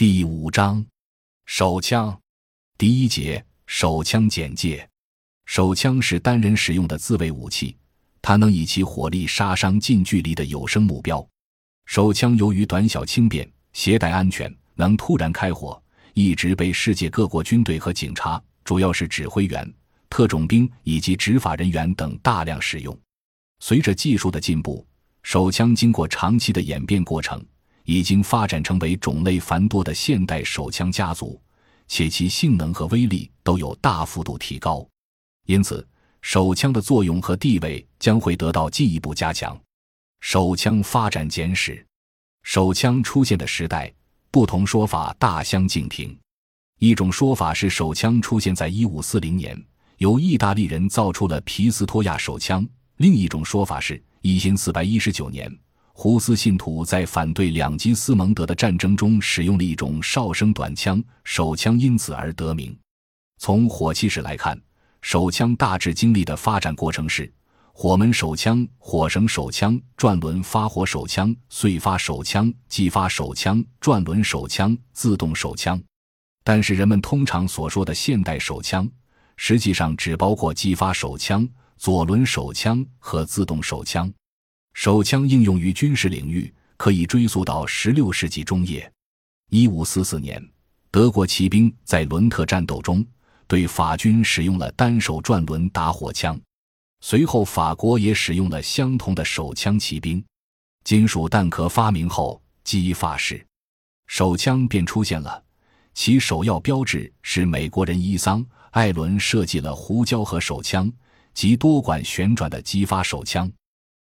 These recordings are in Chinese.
第五章，手枪。第一节，手枪简介。手枪是单人使用的自卫武器，它能以其火力杀伤近距离的有生目标。手枪由于短小轻便、携带安全、能突然开火，一直被世界各国军队和警察，主要是指挥员、特种兵以及执法人员等大量使用。随着技术的进步，手枪经过长期的演变过程，已经发展成为种类繁多的现代手枪家族，且其性能和威力都有大幅度提高。因此，手枪的作用和地位将会得到进一步加强。手枪发展简史，手枪出现的时代，不同说法大相径庭。一种说法是手枪出现在一五四零年，由意大利人造出了皮斯托亚手枪；另一种说法是。一千四百一十九年，胡斯信徒在反对两基斯蒙德的战争中使用了一种哨声短枪手枪，因此而得名。从火器史来看，手枪大致经历的发展过程是：火门手枪、火绳手枪、转轮发火手枪、碎发手枪、击发手枪、转轮手枪、自动手枪。但是，人们通常所说的现代手枪，实际上只包括击发手枪。左轮手枪和自动手枪，手枪应用于军事领域，可以追溯到十六世纪中叶。一五四四年，德国骑兵在伦特战斗中对法军使用了单手转轮打火枪，随后法国也使用了相同的手枪。骑兵金属弹壳发明后，击发式手枪便出现了，其首要标志是美国人伊桑·艾伦设计了胡椒和手枪。及多管旋转的击发手枪，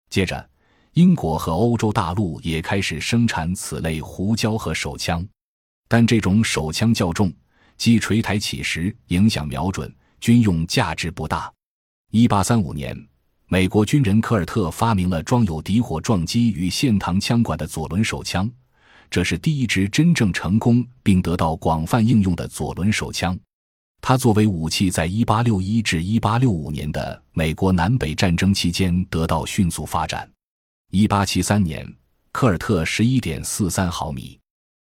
接着，英国和欧洲大陆也开始生产此类胡椒和手枪，但这种手枪较重，击锤抬起时影响瞄准，军用价值不大。一八三五年，美国军人科尔特发明了装有底火撞击与线膛枪管的左轮手枪，这是第一支真正成功并得到广泛应用的左轮手枪。它作为武器，在1861至1865年的美国南北战争期间得到迅速发展。1873年，科尔特11.43毫米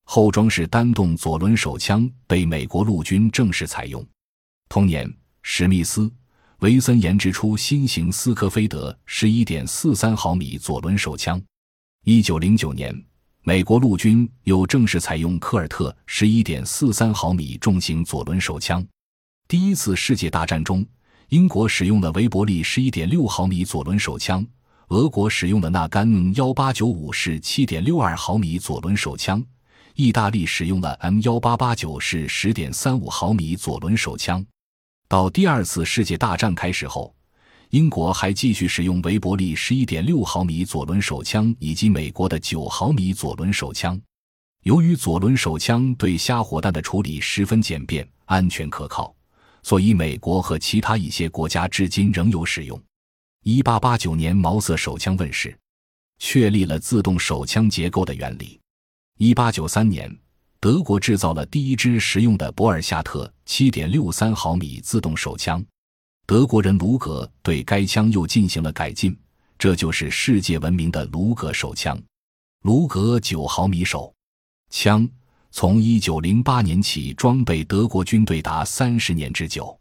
后装式单动左轮手枪被美国陆军正式采用。同年，史密斯·维森研制出新型斯科菲德11.43毫米左轮手枪。1909年，美国陆军又正式采用科尔特11.43毫米重型左轮手枪。第一次世界大战中，英国使用了维伯利十一点六毫米左轮手枪，俄国使用的纳甘幺八九五式七点六二毫米左轮手枪，意大利使用了 M 幺八八九式十点三五毫米左轮手枪。到第二次世界大战开始后，英国还继续使用维伯利十一点六毫米左轮手枪以及美国的九毫米左轮手枪。由于左轮手枪对瞎火弹的处理十分简便、安全可靠。所以，美国和其他一些国家至今仍有使用。一八八九年，毛瑟手枪问世，确立了自动手枪结构的原理。一八九三年，德国制造了第一支实用的博尔夏特七点六三毫米自动手枪，德国人卢格对该枪又进行了改进，这就是世界闻名的卢格手枪。卢格九毫米手枪。从一九零八年起，装备德国军队达三十年之久。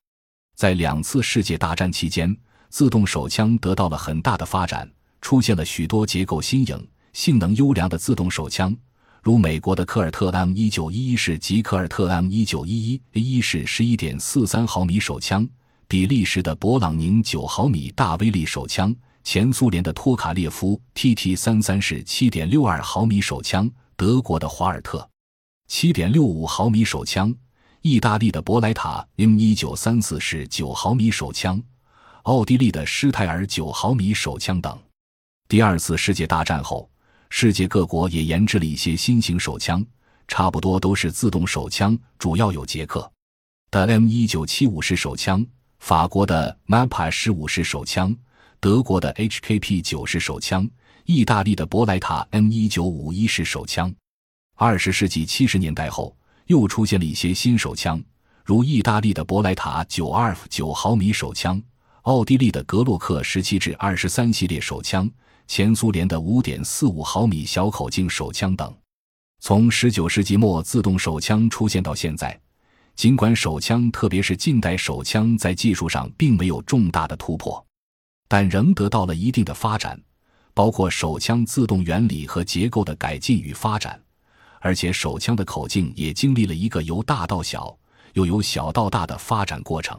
在两次世界大战期间，自动手枪得到了很大的发展，出现了许多结构新颖、性能优良的自动手枪，如美国的科尔特 M 一九一一式及科尔特 M 一九一一 A 一式十一点四三毫米手枪，比利时的勃朗宁九毫米大威力手枪，前苏联的托卡列夫 TT 三三式七点六二毫米手枪，德国的华尔特。七点六五毫米手枪，意大利的博莱塔 M 一九三四式九毫米手枪，奥地利的施泰尔九毫米手枪等。第二次世界大战后，世界各国也研制了一些新型手枪，差不多都是自动手枪，主要有捷克的 M 一九七五式手枪、法国的 Mapa 十五式手枪、德国的 HKP 九式手枪、意大利的博莱塔 M 一九五一式手枪。二十世纪七十年代后，又出现了一些新手枪，如意大利的博莱塔九二九毫米手枪、奥地利的格洛克十七至二十三系列手枪、前苏联的五点四五毫米小口径手枪等。从十九世纪末自动手枪出现到现在，尽管手枪，特别是近代手枪，在技术上并没有重大的突破，但仍得到了一定的发展，包括手枪自动原理和结构的改进与发展。而且手枪的口径也经历了一个由大到小，又由小到大的发展过程。